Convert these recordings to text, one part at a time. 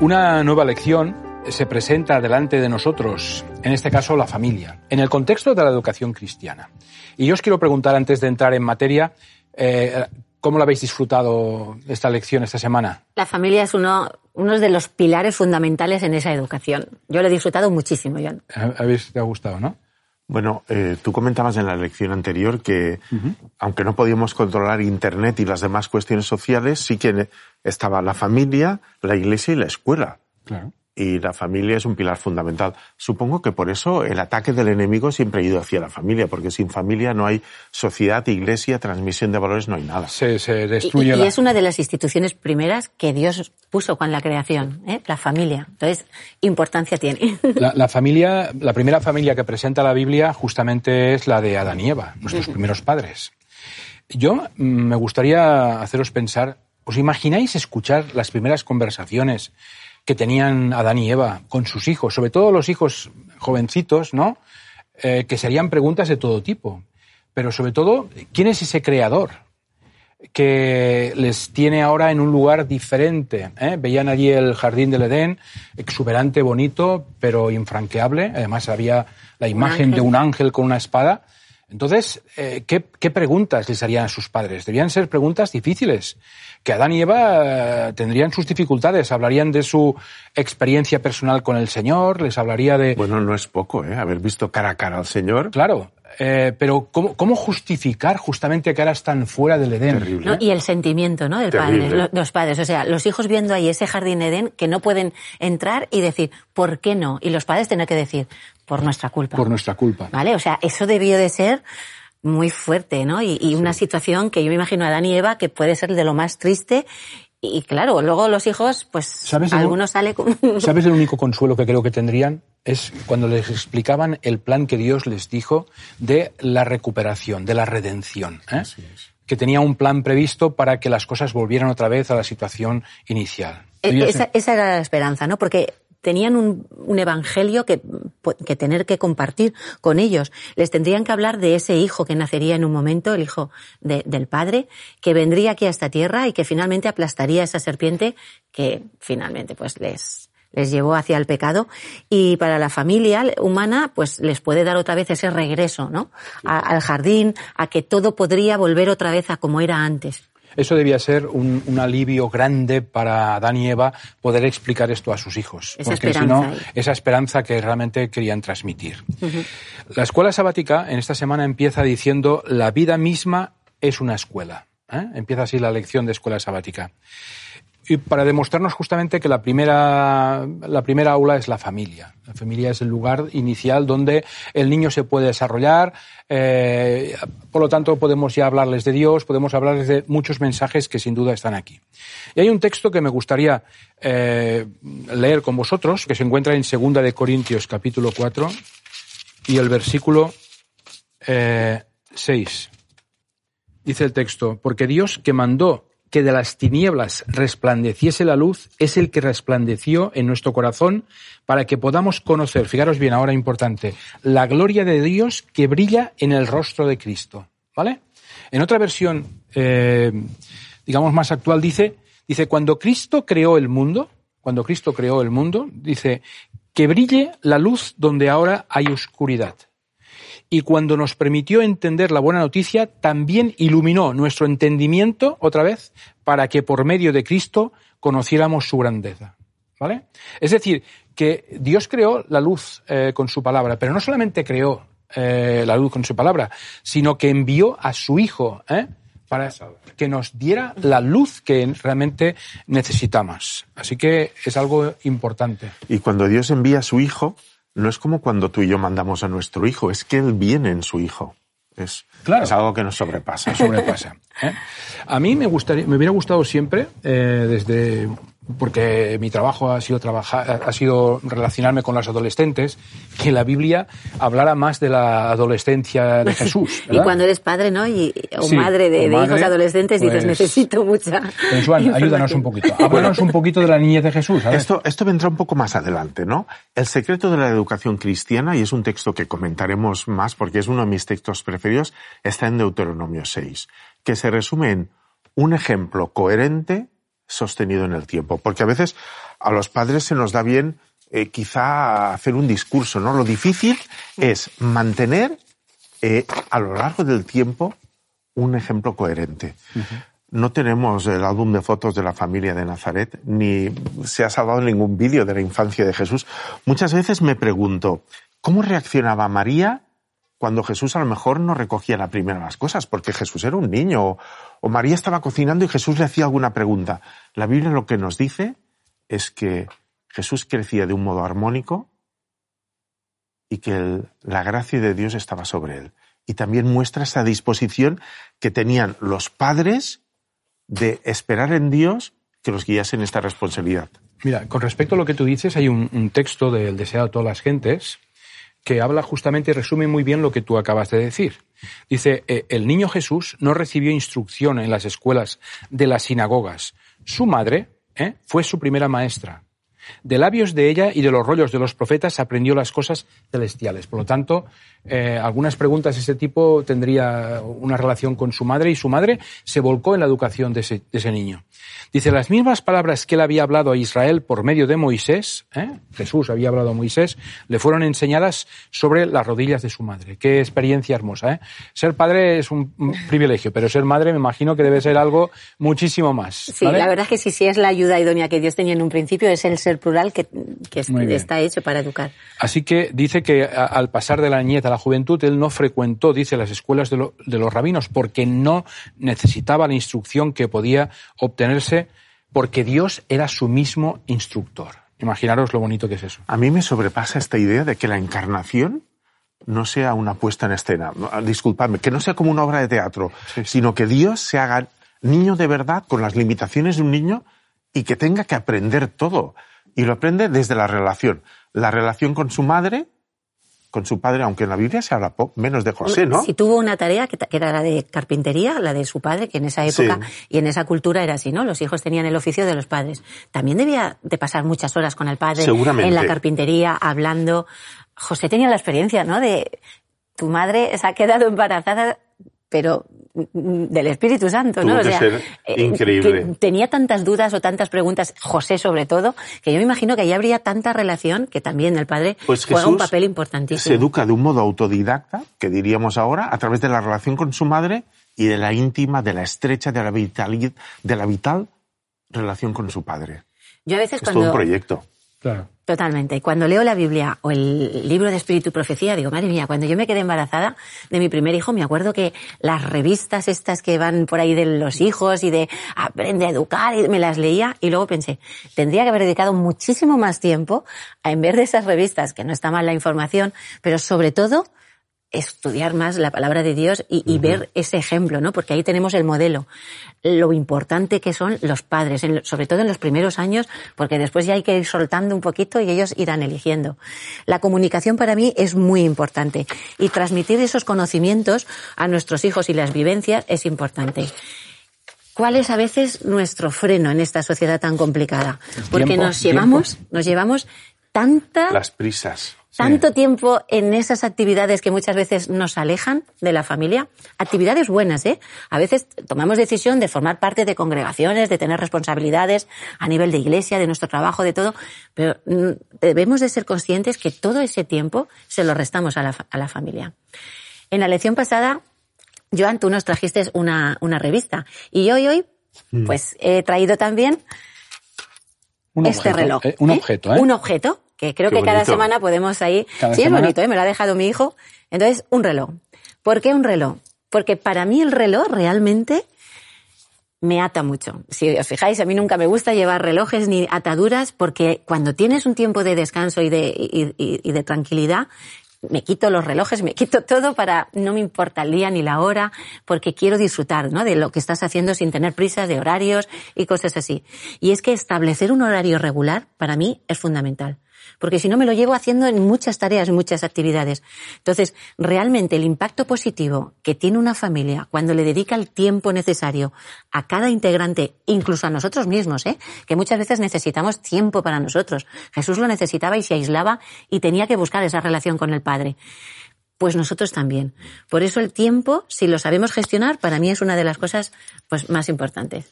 Una nueva lección se presenta delante de nosotros, en este caso la familia, en el contexto de la educación cristiana. Y yo os quiero preguntar, antes de entrar en materia, eh, ¿cómo lo habéis disfrutado esta lección esta semana? La familia es uno, uno de los pilares fundamentales en esa educación. Yo lo he disfrutado muchísimo, John. ¿Habéis, te ha gustado, no? Bueno, eh, tú comentabas en la lección anterior que, aunque no podíamos controlar Internet y las demás cuestiones sociales, sí que estaba la familia, la iglesia y la escuela. Claro. Y la familia es un pilar fundamental. Supongo que por eso el ataque del enemigo siempre ha ido hacia la familia, porque sin familia no hay sociedad, iglesia, transmisión de valores, no hay nada. Se, se destruye Y, y la- es una de las instituciones primeras que Dios puso con la creación, ¿eh? la familia. Entonces, importancia tiene. La, la familia, la primera familia que presenta la Biblia justamente es la de Adán y Eva, nuestros primeros padres. Yo mm, me gustaría haceros pensar, ¿os imagináis escuchar las primeras conversaciones que tenían Adán y Eva con sus hijos, sobre todo los hijos jovencitos, ¿no? Eh, que serían preguntas de todo tipo. Pero sobre todo, ¿quién es ese creador? que les tiene ahora en un lugar diferente. ¿eh? Veían allí el jardín del Edén, exuberante, bonito, pero infranqueable. Además había la imagen de un ángel con una espada. Entonces, eh, ¿qué, qué preguntas les harían a sus padres? Debían ser preguntas difíciles, que Adán y Eva eh, tendrían sus dificultades, hablarían de su experiencia personal con el Señor, les hablaría de... Bueno, no es poco, ¿eh? Haber visto cara a cara al Señor. Claro, eh, pero ¿cómo, ¿cómo justificar justamente que ahora están fuera del Edén? Terrible. ¿no? Y el sentimiento ¿no? del Terrible. padre, lo- los padres. O sea, los hijos viendo ahí ese jardín Edén que no pueden entrar y decir, ¿por qué no? Y los padres tener que decir, por nuestra culpa. Por nuestra culpa. ¿Vale? O sea, eso debió de ser muy fuerte, ¿no? Y, y una situación que yo me imagino a Adán y Eva que puede ser de lo más triste. Y claro, luego los hijos, pues ¿Sabes algunos sale con... ¿Sabes el único consuelo que creo que tendrían? Es cuando les explicaban el plan que Dios les dijo de la recuperación, de la redención. ¿eh? Que tenía un plan previsto para que las cosas volvieran otra vez a la situación inicial. E- Esa, esa era la esperanza, ¿no? Porque tenían un, un evangelio que, que tener que compartir con ellos. Les tendrían que hablar de ese hijo que nacería en un momento, el hijo de- del padre, que vendría aquí a esta tierra y que finalmente aplastaría a esa serpiente que finalmente pues les, les llevó hacia el pecado. Y para la familia humana, pues les puede dar otra vez ese regreso, ¿no? A- al jardín, a que todo podría volver otra vez a como era antes. Eso debía ser un, un alivio grande para Adán y Eva poder explicar esto a sus hijos. Esa porque si no, esa esperanza que realmente querían transmitir. La escuela sabática en esta semana empieza diciendo la vida misma es una escuela. ¿eh? Empieza así la lección de escuela sabática. Y para demostrarnos justamente que la primera, la primera aula es la familia. La familia es el lugar inicial donde el niño se puede desarrollar. eh, por lo tanto, podemos ya hablarles de Dios, podemos hablarles de muchos mensajes que sin duda están aquí. Y hay un texto que me gustaría eh, leer con vosotros, que se encuentra en Segunda de Corintios, capítulo 4, y el versículo eh, 6. Dice el texto, porque Dios que mandó que de las tinieblas resplandeciese la luz es el que resplandeció en nuestro corazón para que podamos conocer, fijaros bien ahora importante, la gloria de Dios que brilla en el rostro de Cristo. ¿Vale? En otra versión, eh, digamos más actual, dice, dice, cuando Cristo creó el mundo, cuando Cristo creó el mundo, dice, que brille la luz donde ahora hay oscuridad. Y cuando nos permitió entender la buena noticia, también iluminó nuestro entendimiento, otra vez, para que por medio de Cristo conociéramos su grandeza. ¿Vale? Es decir, que Dios creó la luz eh, con su palabra, pero no solamente creó eh, la luz con su palabra, sino que envió a su Hijo ¿eh? para que nos diera la luz que realmente necesitamos. Así que es algo importante. Y cuando Dios envía a su Hijo, no es como cuando tú y yo mandamos a nuestro Hijo, es que Él viene en su Hijo. Es, Claro. es algo que nos sobrepasa. sobrepasa. ¿eh? A mí me gustaría, me hubiera gustado siempre, eh, desde porque mi trabajo ha sido trabajar, ha sido relacionarme con los adolescentes, que la Biblia hablara más de la adolescencia de Jesús. Y ¿verdad? cuando eres padre, ¿no? Y, o Sí, madre de, o de madre, hijos adolescentes, dices, pues- necesito mucha. Pues, Juan, ayúdanos un poquito. Háblanos un poquito de la niñez de Jesús. a ver. Esto, esto vendrá un poco más adelante, ¿no? El secreto de la educación cristiana, y es un texto que comentaremos más porque es uno de mis textos preferidos, está en Deuteronomio 6, que se resume en un ejemplo coherente sostenido en el tiempo. Porque a veces a los padres se nos da bien eh, quizá hacer un discurso, ¿no? Lo difícil es mantener eh, a lo largo del tiempo un ejemplo coherente. No tenemos el álbum de fotos de la familia de Nazaret, ni se ha salvado ningún vídeo de la infancia de Jesús. Muchas veces me pregunto, ¿cómo reaccionaba María cuando Jesús a lo mejor no recogía la primera las cosas? Porque Jesús era un niño, o, María estaba cocinando y Jesús le hacía alguna pregunta. La Biblia lo que nos dice es que Jesús crecía de un modo armónico y que la gracia de Dios estaba sobre él. Y también muestra esa disposición que tenían los padres de esperar en Dios que los guiase en esta responsabilidad. Mira, con respecto a lo que tú dices, hay un, texto del Deseado de todas las gentes que habla justamente resume muy bien lo que tú acabas de decir. Dice, eh, el niño Jesús no recibió instrucción en las escuelas de las sinagogas. Su madre eh, fue su primera maestra. De labios de ella y de los rollos de los profetas aprendió las cosas celestiales. Por lo tanto, eh, algunas preguntas de ese tipo tendría una relación con su madre y su madre se volcó en la educación de ese, de ese niño. Dice, las mismas palabras que él había hablado a Israel por medio de Moisés, ¿eh? Jesús había hablado a Moisés, le fueron enseñadas sobre las rodillas de su madre. Qué experiencia hermosa. ¿eh? Ser padre es un, privilegio, pero ser madre me imagino que debe ser algo muchísimo más. Sí, la verdad es que sí, sí es la ayuda idónea que Dios tenía en un principio, es el ser plural que, está hecho para educar. Así que dice que a- al pasar de la niñez a la juventud, él no frecuentó, dice, las escuelas de, lo- de los rabinos porque no necesitaba la instrucción que podía obtenerse porque Dios era su mismo instructor. Imaginaros lo bonito que es eso. A mí me sobrepasa esta idea de que la encarnación no sea una puesta en escena. No, Disculpadme, que no sea como una obra de teatro, sino que Dios se haga niño de verdad con las limitaciones de un niño y que tenga que aprender todo. Y lo aprende desde la relación. La relación con su madre, con su padre, aunque en la Biblia se habla menos de José, ¿no? Si tuvo una tarea que, era la de carpintería, la de su padre, que en esa época Sí. y en esa cultura era así, ¿no? Los hijos tenían el oficio de los padres. También debía de pasar muchas horas con el padre en la carpintería, hablando. José tenía la experiencia, ¿no? De tu madre se ha quedado embarazada, pero mm, del Espíritu Santo, ¿no? Que ser eh, increíble. que tenía tantas dudas o tantas preguntas, José sobre todo, que yo me imagino que ahí habría tanta relación que también el padre Pues juega Jesús un papel Se importantísimo. educa de un modo autodidacta, que diríamos ahora, a través de la relación con su madre y de la íntima, de la estrecha, de la vital, de la vital relación con su padre. Yo a veces Es todo cuando un proyecto. Totalmente. Y cuando leo la Biblia o el libro de Espíritu y Profecía, digo, madre mía, cuando yo me quedé embarazada de mi primer hijo, me acuerdo que las revistas estas que van por ahí de los hijos y de aprende a educar, y me las leía y luego pensé, tendría que haber dedicado muchísimo más tiempo a en ver de esas revistas, que no está mal la información, pero sobre todo estudiar más la palabra de Dios y, y ver ese ejemplo, ¿no? Porque ahí tenemos el modelo. Lo importante que son los padres, en sobre todo en los primeros años, porque después ya hay que ir soltando un poquito y ellos irán eligiendo. La comunicación para mí es muy importante y transmitir esos conocimientos a nuestros hijos y las vivencias es importante. ¿Cuál es a veces nuestro freno en esta sociedad tan complicada? Porque tiempo, nos tiempo. llevamos, nos llevamos tanta Las prisas. Tanto tiempo en esas actividades que muchas veces nos alejan de la familia. Actividades buenas, ¿eh? A veces tomamos decisión de formar parte de congregaciones, de tener responsabilidades a nivel de iglesia, de nuestro trabajo, de todo, pero mm, debemos de ser conscientes que todo ese tiempo se lo restamos a la, a la familia. En la lección pasada, Joan, tú nos trajiste una, una revista y hoy, hoy, Mm. pues he traído también Un este objeto, reloj. eh, un ¿eh? objeto, ¿eh? Un objeto, que creo Qué que cada semana podemos ahí. Cada sí, semana. es bonito, ¿eh? me lo ha dejado mi hijo. Entonces, un reloj. ¿Por qué un reloj? Porque para mí el reloj realmente me ata mucho. Si os fijáis, a mí nunca me gusta llevar relojes ni ataduras porque cuando tienes un tiempo de descanso y de, y- y- y de tranquilidad, me quito los relojes, me quito todo para, no me importa el día ni la hora, porque quiero disfrutar, ¿no? De lo que estás haciendo sin tener prisas de horarios y cosas así. Y es que establecer un horario regular para mí es fundamental. Porque si no me lo llevo haciendo en muchas tareas, muchas actividades. Entonces, realmente el impacto positivo que tiene una familia cuando le dedica el tiempo necesario a cada integrante, incluso a nosotros mismos, ¿eh? que muchas veces necesitamos tiempo para nosotros. Jesús lo necesitaba y se aislaba y tenía que buscar esa relación con el Padre. Pues nosotros también. Por eso el tiempo, si lo sabemos gestionar, para mí es una de las cosas pues, más importantes.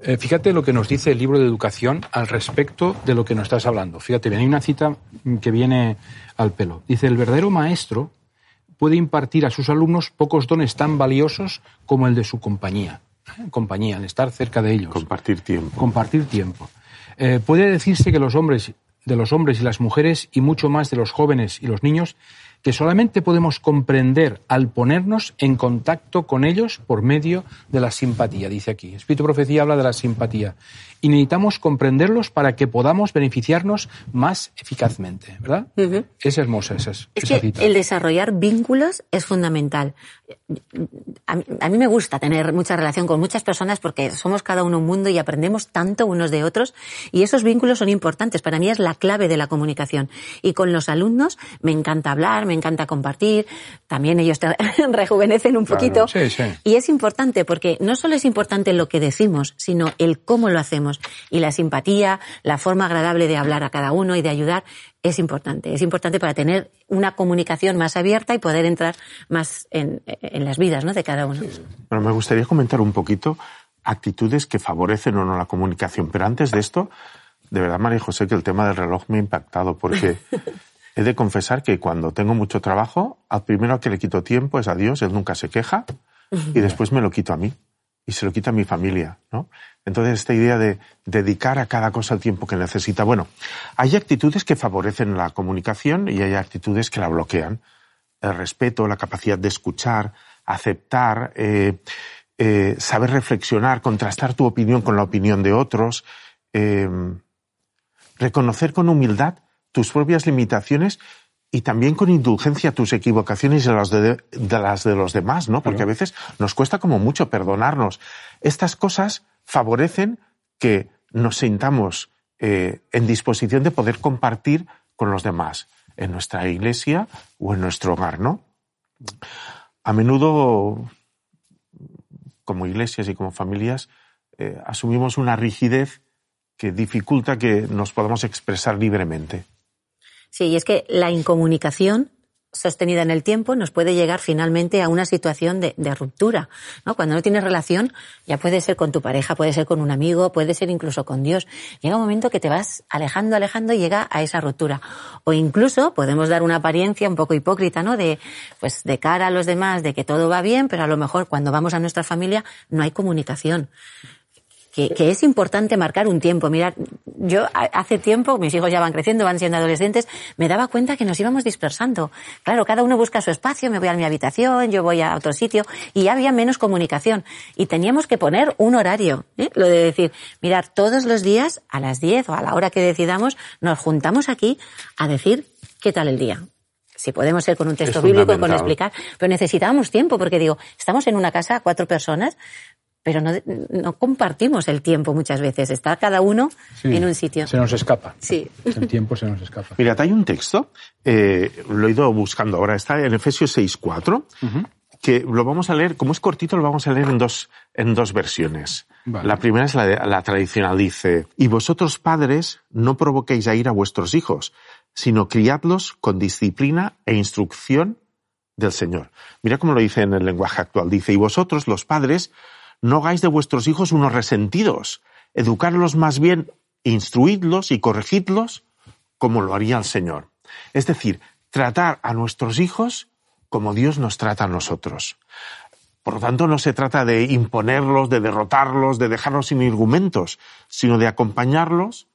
Eh, fíjate lo que nos dice el libro de educación al respecto de lo que nos estás hablando. Fíjate, bien, hay una cita que viene al pelo. Dice, el verdadero maestro puede impartir a sus alumnos pocos dones tan valiosos como el de su compañía. ¿eh? Compañía, el estar cerca de ellos. Compartir tiempo. compartir tiempo. Eh, puede decirse que los hombres, de los hombres y las mujeres, y mucho más de los jóvenes y los niños, que solamente podemos comprender al ponernos en contacto con ellos por medio de la simpatía, dice aquí. Espíritu Profecía habla de la simpatía. Y necesitamos comprenderlos para que podamos beneficiarnos más eficazmente, ¿verdad? Es hermosa esa, Es esa que cita. el desarrollar vínculos es fundamental. A mí, a mí me gusta tener mucha relación con muchas personas porque somos cada uno un mundo y aprendemos tanto unos de otros y esos vínculos son importantes. Para mí es la clave de la comunicación. Y con los alumnos me encanta hablar, me encanta compartir. También ellos te rejuvenecen un Claro, poquito. sí, sí. Y es importante porque no solo es importante lo que decimos, sino el cómo lo hacemos. Y la simpatía, la forma agradable de hablar a cada uno y de ayudar es importante. Es importante para tener una comunicación más abierta y poder entrar más en, en las vidas ¿no? de cada uno. Bueno, me gustaría comentar un poquito actitudes que favorecen o no la comunicación. Pero antes de esto, de verdad, María José, que el tema del reloj me ha impactado porque he de confesar que cuando tengo mucho trabajo, al primero que le quito tiempo es a Dios, él nunca se queja, y después me lo quito a mí y se lo quita a mi familia, ¿no? Entonces, esta idea de dedicar a cada cosa el tiempo que necesita. Bueno, hay actitudes que favorecen la comunicación y hay actitudes que la bloquean. El respeto, la capacidad de escuchar, aceptar, eh, eh, saber reflexionar, contrastar tu opinión con la opinión de otros, eh, reconocer con humildad tus propias limitaciones y también con indulgencia tus equivocaciones y las de, de las de los demás, ¿no? Porque a veces nos cuesta como mucho perdonarnos. Estas cosas favorecen que nos sintamos eh, en disposición de poder compartir con los demás en nuestra iglesia o en nuestro hogar, ¿no? A menudo, como iglesias y como familias, eh, asumimos una rigidez que dificulta que nos podamos expresar libremente. Sí, y es que la incomunicación sostenida en el tiempo nos puede llegar finalmente a una situación de, ruptura. ¿no? Cuando no tienes relación, ya puede ser con tu pareja, puede ser con un amigo, puede ser incluso con Dios. Llega un momento que te vas alejando, alejando y llega a esa ruptura. O incluso podemos dar una apariencia un poco hipócrita, ¿no? De, pues, de cara a los demás, de que todo va bien, pero a lo mejor cuando vamos a nuestra familia no hay comunicación. Que, que, es importante marcar un tiempo. Mirad, yo hace tiempo, mis hijos ya van creciendo, van siendo adolescentes, me daba cuenta que nos íbamos dispersando. Claro, cada uno busca su espacio, me voy a mi habitación, yo voy a otro sitio, y ya había menos comunicación. Y teníamos que poner un horario, ¿eh? lo de decir, mirar, todos los días a las 10 o a la hora que decidamos, nos juntamos aquí a decir qué tal el día. Si podemos ser con un texto bíblico, con explicar, pero necesitábamos tiempo, porque digo, estamos en una casa, cuatro personas, pero no, no, compartimos el tiempo muchas veces. Está cada uno sí, en un sitio. Se nos escapa. Sí. El tiempo se nos escapa. Mira, hay un texto, eh, lo he ido buscando ahora, está en Efesios 6.4, uh -huh. que lo vamos a leer, como es cortito, lo vamos a leer en dos, en dos versiones. Vale. La primera es la, la tradicional, dice, y vosotros padres no provoquéis a ir a vuestros hijos, sino criadlos con disciplina e instrucción del Señor. Mira cómo lo dice en el lenguaje actual. Dice, y vosotros, los padres, no hagáis de vuestros hijos unos resentidos, educarlos más bien, instruidlos y corregidlos como lo haría el Señor. Es decir, tratar a nuestros hijos como Dios nos trata a nosotros. Por lo tanto, no se trata de imponerlos, de derrotarlos, de dejarlos sin argumentos, sino de acompañarlos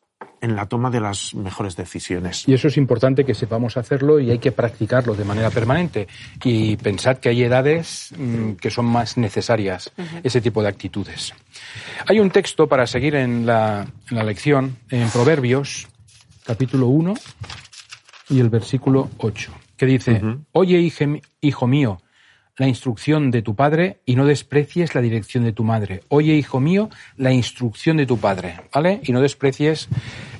en la toma de las mejores decisiones. Y eso es importante que sepamos hacerlo y hay que practicarlo de manera permanente. Y pensar que hay edades mm, que son más necesarias ese tipo de actitudes. Hay un texto para seguir en la, en la lección, en Proverbios, capítulo 1 y el versículo 8, que dice, Oye, hijo mío, la instrucción de tu padre y no desprecies la dirección de tu madre. Oye, hijo mío, la instrucción de tu padre, ¿vale? Y no desprecies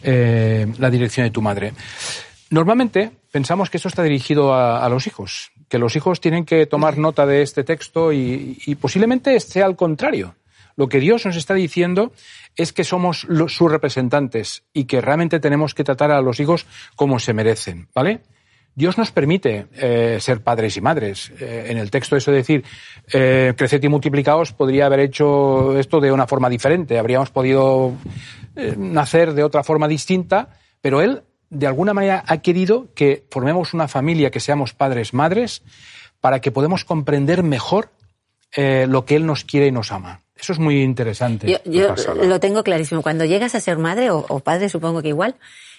eh, la dirección de tu madre. Normalmente pensamos que esto está dirigido a, los hijos, que los hijos tienen que tomar nota de este texto y, posiblemente sea al contrario. Lo que Dios nos está diciendo es que somos sus representantes y que realmente tenemos que tratar a los hijos como se merecen, ¿vale? Dios nos permite eh, ser padres y madres. Eh, en el texto eso de decir, eh, creced y multiplicaos, podría haber hecho esto de una forma diferente. Habríamos podido eh, nacer de otra forma distinta, pero Él, de alguna manera, ha querido que formemos una familia, que seamos padres, madres, para que podamos comprender mejor lo que Él nos quiere y nos ama. Eso es muy interesante. Yo, lo tengo clarísimo. Cuando llegas a ser madre o padre, supongo que igual,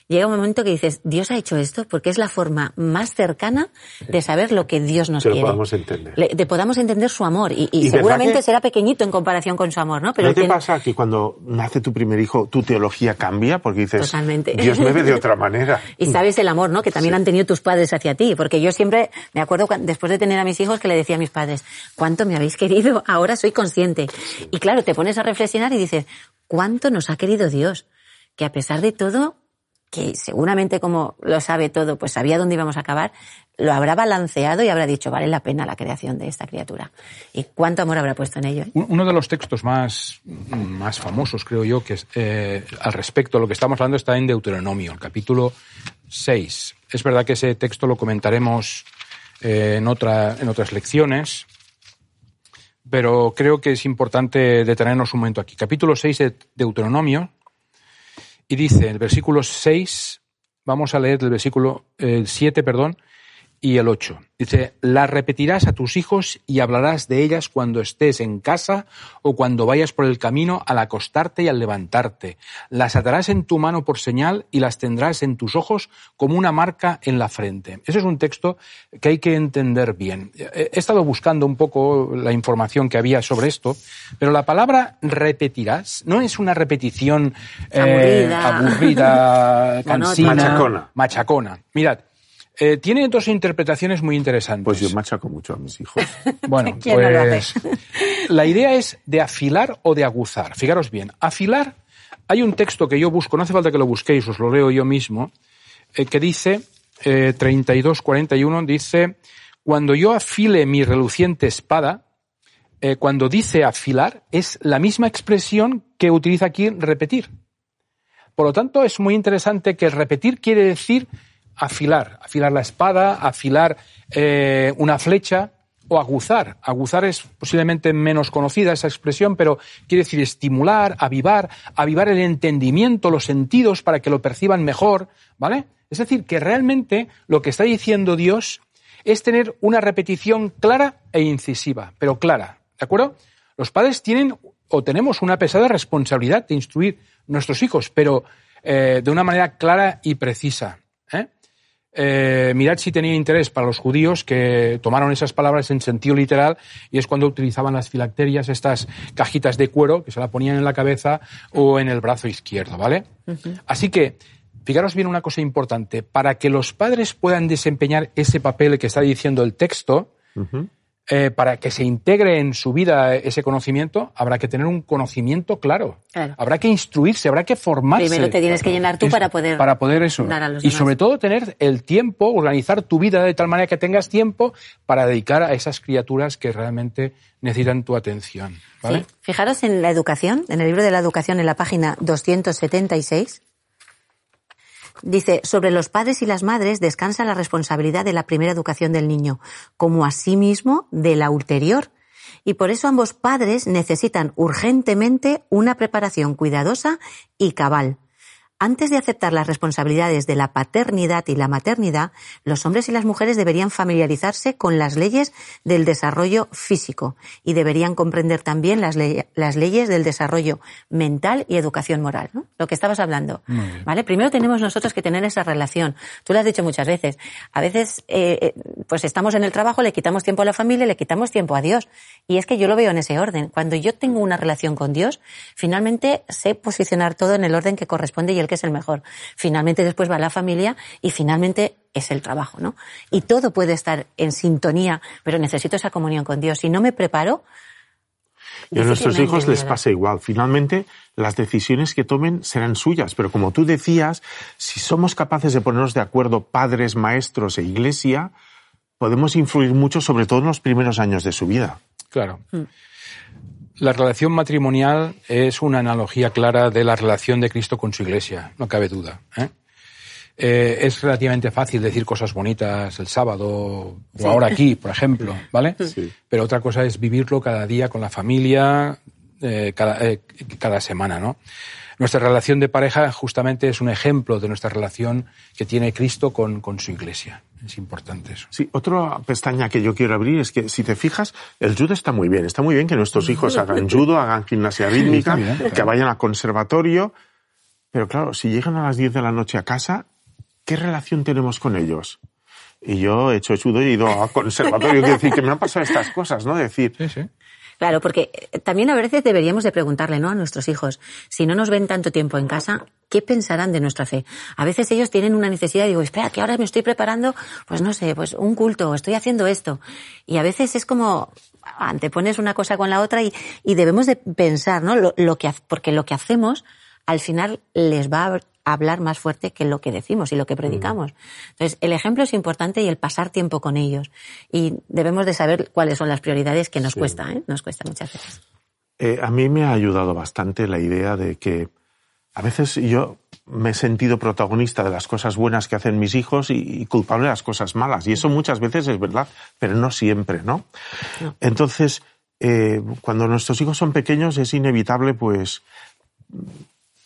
llega un momento que dices, Dios ha hecho esto porque es la forma más cercana de saber lo que Dios nos quiere. podamos entender. de podamos entender su amor. Y, seguramente será pequeñito en comparación con su amor, ¿no? Pero ¿No te pasa que cuando nace tu primer hijo, tu teología cambia? Porque dices, Totalmente. Dios me ve de otra manera. y sabes el amor, ¿no? Que también han tenido tus padres hacia ti. Porque yo siempre, me acuerdo después de tener a mis hijos que le decía a mis padres, ¿cuánto me habéis querido? Ahora soy consciente. Y claro, te pones a reflexionar y dices, ¿cuánto nos ha querido Dios? Que a pesar de todo, que seguramente como lo sabe todo, pues sabía dónde íbamos a acabar, lo habrá balanceado y habrá dicho, vale la pena la creación de esta criatura. ¿Y cuánto amor habrá puesto en ello? Uno de los textos más, más famosos, creo yo, que es, eh, al respecto lo que estamos hablando está en Deuteronomio, el capítulo 6. Es verdad que ese texto lo comentaremos eh, en, otra, en otras lecciones, pero creo que es importante detenernos un momento aquí. Capítulo 6 de Deuteronomio, y dice, en el versículo 6, vamos a leer el versículo 7, perdón, y el 8. Dice, las repetirás a tus hijos y hablarás de ellas cuando estés en casa o cuando vayas por el camino al acostarte y al levantarte. Las atarás en tu mano por señal y las tendrás en tus ojos como una marca en la frente. Ese es un texto que hay que entender bien. He estado buscando un poco la información que había sobre esto, pero la palabra repetirás no es una repetición eh, aburrida, cansina, machacona. machacona. Mirad, eh, tiene dos interpretaciones muy interesantes. Pues yo machaco mucho a mis hijos. Bueno, pues la idea es de afilar o de aguzar. Fijaros bien, afilar, hay un texto que yo busco, no hace falta que lo busquéis, os lo leo yo mismo, eh, que dice, eh, 32-41, dice, cuando yo afile mi reluciente espada, eh, cuando dice afilar, es la misma expresión que utiliza aquí repetir. Por lo tanto, es muy interesante que repetir quiere decir afilar, afilar la espada, afilar eh, una flecha o aguzar. Aguzar es posiblemente menos conocida esa expresión, pero quiere decir estimular, avivar, avivar el entendimiento, los sentidos para que lo perciban mejor, ¿vale? Es decir, que realmente lo que está diciendo Dios es tener una repetición clara e incisiva, pero clara, ¿de acuerdo? Los padres tienen o tenemos una pesada responsabilidad de instruir nuestros hijos, pero eh, de una manera clara y precisa. ¿Eh? Mirad si tenía interés para los judíos que tomaron esas palabras en sentido literal y es cuando utilizaban las filacterias, estas cajitas de cuero que se la ponían en la cabeza o en el brazo izquierdo, ¿vale? Así que, fijaros bien una cosa importante, para que los padres puedan desempeñar ese papel que está diciendo el texto, eh, para que se integre en su vida ese conocimiento, habrá que tener un conocimiento claro. Habrá que instruirse, habrá que formarse. Primero te tienes que llenar tú para poder, para poder eso. y sobre todo tener el tiempo, organizar tu vida de tal manera que tengas tiempo para dedicar a esas criaturas que realmente necesitan tu atención. Fijaros en la educación, en el libro de la educación, en la página 276, Dice, sobre los padres y las madres descansa la responsabilidad de la primera educación del niño, como asimismo de la ulterior. Y por eso ambos padres necesitan urgentemente una preparación cuidadosa y cabal. Antes de aceptar las responsabilidades de la paternidad y la maternidad, los hombres y las mujeres deberían familiarizarse con las leyes del desarrollo físico y deberían comprender también las, las leyes del desarrollo mental y educación moral, ¿no? Lo que estabas hablando, ¿vale? Primero tenemos nosotros que tener esa relación. Tú lo has dicho muchas veces. A veces, eh, eh, pues estamos en el trabajo, le quitamos tiempo a la familia, le quitamos tiempo a Dios. Y es que yo lo veo en ese orden. Cuando yo tengo una relación con Dios, finalmente sé posicionar todo en el orden que corresponde y el que es el mejor. Finalmente después va la familia y finalmente es el trabajo, ¿no? Y todo puede estar en sintonía, pero necesito esa comunión con Dios. Si no me preparo, y a nuestros hijos les pasa igual. Finalmente, las decisiones que tomen serán suyas. Pero como tú decías, si somos capaces de ponernos de acuerdo padres, maestros e iglesia, podemos influir mucho, sobre todo en los primeros años de su vida. Claro. Mm. La relación matrimonial es una analogía clara de la relación de Cristo con su iglesia, no cabe duda. ¿eh? Eh, es relativamente fácil decir cosas bonitas el sábado o ahora aquí, por ejemplo, ¿vale? Pero otra cosa es vivirlo cada día con la familia, eh, cada, cada semana, ¿no? Nuestra relación de pareja justamente es un ejemplo de nuestra relación que tiene Cristo con, con su iglesia. Es importante eso. Sí, otra pestaña que yo quiero abrir es que si te fijas, el judo está muy bien. Está muy bien que nuestros hijos hagan judo, hagan gimnasia rítmica, que vayan al conservatorio. Pero claro, si llegan a las 10 de la noche a casa, ¿qué relación tenemos con ellos? Y yo he hecho judo y he ido al conservatorio. Quiero decir que me han pasado estas cosas, ¿no? Decir, sí, sí. Claro, porque eh, también a veces deberíamos de preguntarle, ¿no? A nuestros hijos, si no nos ven tanto tiempo en casa, ¿qué pensarán de nuestra fe? A veces ellos tienen una necesidad digo, espera, que ahora me estoy preparando, pues no sé, pues un culto, estoy haciendo esto. Y a veces es como, antepones una cosa con la otra y, y debemos de pensar, ¿no? Lo, lo que, porque lo que hacemos al final les va a hablar más fuerte que lo que decimos y lo que predicamos. Entonces, el ejemplo es importante y el pasar tiempo con ellos. Y debemos de saber cuáles son las prioridades que nos cuesta, ¿eh? Nos cuesta muchas veces. Eh, a mí me ha ayudado bastante la idea de que a veces yo me he sentido protagonista de las cosas buenas que hacen mis hijos y, culpable de las cosas malas. Y eso muchas veces es verdad, pero no siempre, ¿no? Entonces, eh, cuando nuestros hijos son pequeños es inevitable, pues,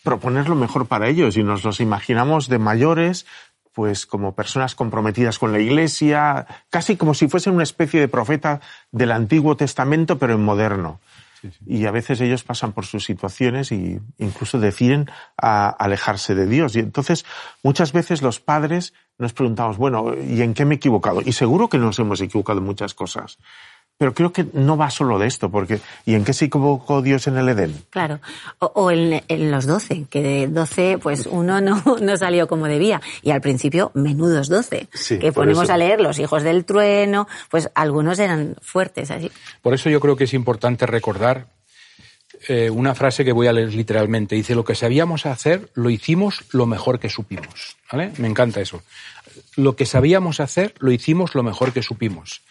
proponer lo mejor para ellos y nos los imaginamos de mayores, pues como personas comprometidas con la Iglesia, casi como si fuesen una especie de profeta del Antiguo Testamento, pero en moderno. Y a veces ellos pasan por sus situaciones e incluso deciden alejarse de Dios. Y entonces muchas veces los padres nos preguntamos, bueno, ¿y en qué me he equivocado? Y seguro que nos hemos equivocado en muchas cosas. Pero creo que no va solo de esto, porque ¿y en qué se equivocó Dios en el Edén? Claro, o, en, los doce, que de doce, pues uno no, no salió como debía. Y al principio, menudos doce, que ponemos a leer los hijos del trueno, pues algunos eran fuertes así. Por eso yo creo que es importante recordar eh, una frase que voy a leer literalmente. Dice, lo que sabíamos hacer, lo hicimos lo mejor que supimos. ¿Vale? Me encanta eso. Lo que sabíamos hacer, lo hicimos lo mejor que supimos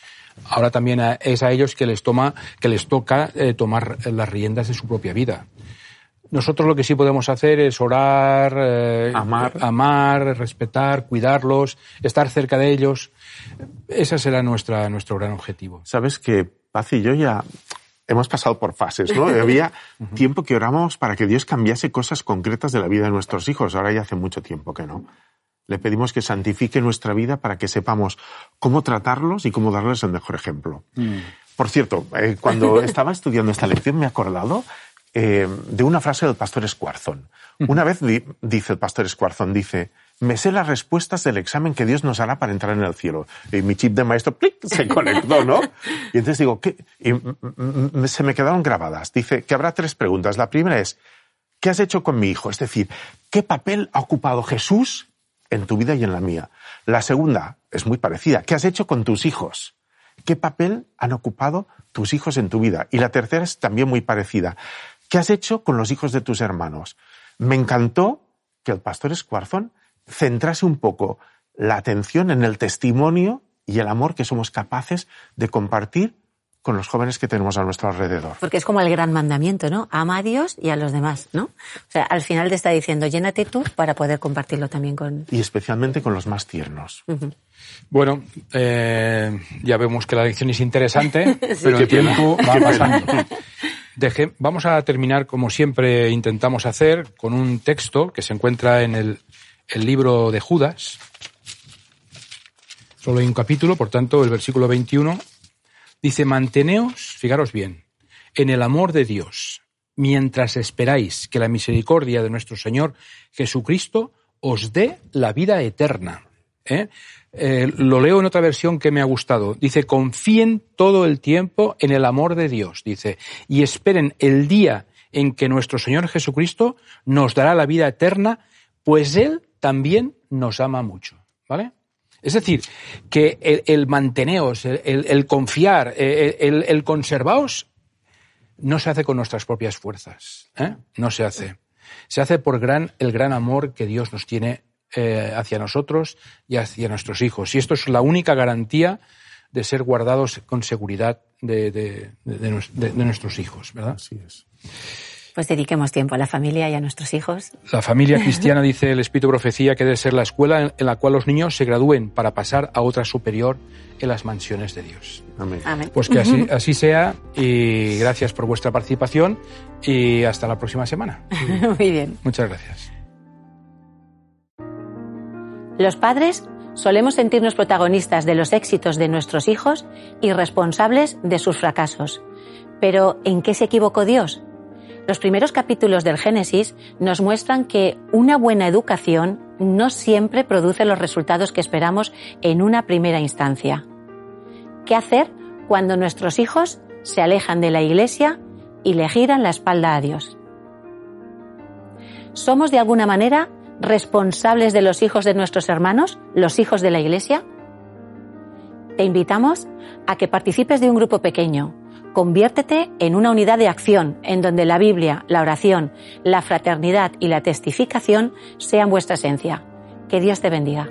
ahora también es a ellos que les toma, que les toca eh, tomar las riendas de su propia vida. Nosotros lo que sí podemos hacer es orar, eh, amar. amar, respetar, cuidarlos, estar cerca de ellos. Ese será nuestra, nuestro gran objetivo. Sabes que Paz y yo ya hemos pasado por fases, ¿no? Había tiempo que oramos para que Dios cambiase cosas concretas de la vida de nuestros hijos. Ahora ya hace mucho tiempo que no. Le pedimos que santifique nuestra vida para que sepamos cómo tratarlos y cómo darles el mejor ejemplo. Mm. Por cierto, eh, cuando estaba estudiando esta lección me he acordado eh, de una frase del pastor Escuarzón. Una vez dice el pastor Escuarzón, dice, me sé las respuestas del examen que Dios nos hará para entrar en el cielo. Y mi chip de maestro se conectó, ¿no? Y entonces digo, ¿qué? Y se me quedaron grabadas. Dice que habrá tres preguntas. La primera es, ¿qué has hecho con mi hijo? Es decir, ¿qué papel ha ocupado Jesús en tu vida y en la mía. La segunda es muy parecida. ¿Qué has hecho con tus hijos? ¿Qué papel han ocupado tus hijos en tu vida? Y la tercera es también muy parecida. ¿Qué has hecho con los hijos de tus hermanos? Me encantó que el pastor Escuarzón centrase un poco la atención en el testimonio y el amor que somos capaces de compartir con los jóvenes que tenemos a nuestro alrededor. Porque es como el gran mandamiento, ¿no? Ama a Dios y a los demás, ¿no? O sea, al final te está diciendo, llénate tú para poder compartirlo también con... Y especialmente con los más tiernos. Bueno, eh, ya vemos que la lección es interesante, pero el tiempo va pasando. vamos a terminar, como siempre intentamos hacer, con un texto que se encuentra en el, el libro de Judas. Solo hay un capítulo, por tanto, el versículo 21 Dice, manteneos, fijaros bien, en el amor de Dios, mientras esperáis que la misericordia de nuestro Señor Jesucristo os dé la vida eterna. ¿eh? Eh, lo leo en otra versión que me ha gustado. Dice, confíen todo el tiempo en el amor de Dios, dice, y esperen el día en que nuestro Señor Jesucristo nos dará la vida eterna, pues Él también nos ama mucho. ¿Vale? Es decir, que el, manteneos, el, confiar, el, el, conservaos, no se hace con nuestras propias fuerzas. ¿eh? No se hace. Se hace por gran, el gran amor que Dios nos tiene eh, hacia nosotros y hacia nuestros hijos. Y esto es la única garantía de ser guardados con seguridad de, de, de nuestros hijos, ¿verdad? Así es. Pues dediquemos tiempo a la familia y a nuestros hijos. La familia cristiana, dice el Espíritu Profecía, que debe ser la escuela en la cual los niños se gradúen para pasar a otra superior en las mansiones de Dios. Amén. Pues que así, así sea y gracias por vuestra participación y hasta la próxima semana. Muy bien. Muchas gracias. Los padres solemos sentirnos protagonistas de los éxitos de nuestros hijos y responsables de sus fracasos. Pero ¿en qué se equivocó Dios? Los primeros capítulos del Génesis nos muestran que una buena educación no siempre produce los resultados que esperamos en una primera instancia. ¿Qué hacer cuando nuestros hijos se alejan de la Iglesia y le giran la espalda a Dios? ¿Somos de alguna manera responsables de los hijos de nuestros hermanos, los hijos de la Iglesia? Te invitamos a que participes de un grupo pequeño Conviértete en una unidad de acción en donde la Biblia, la oración, la fraternidad y la testificación sean vuestra esencia. Que Dios te bendiga.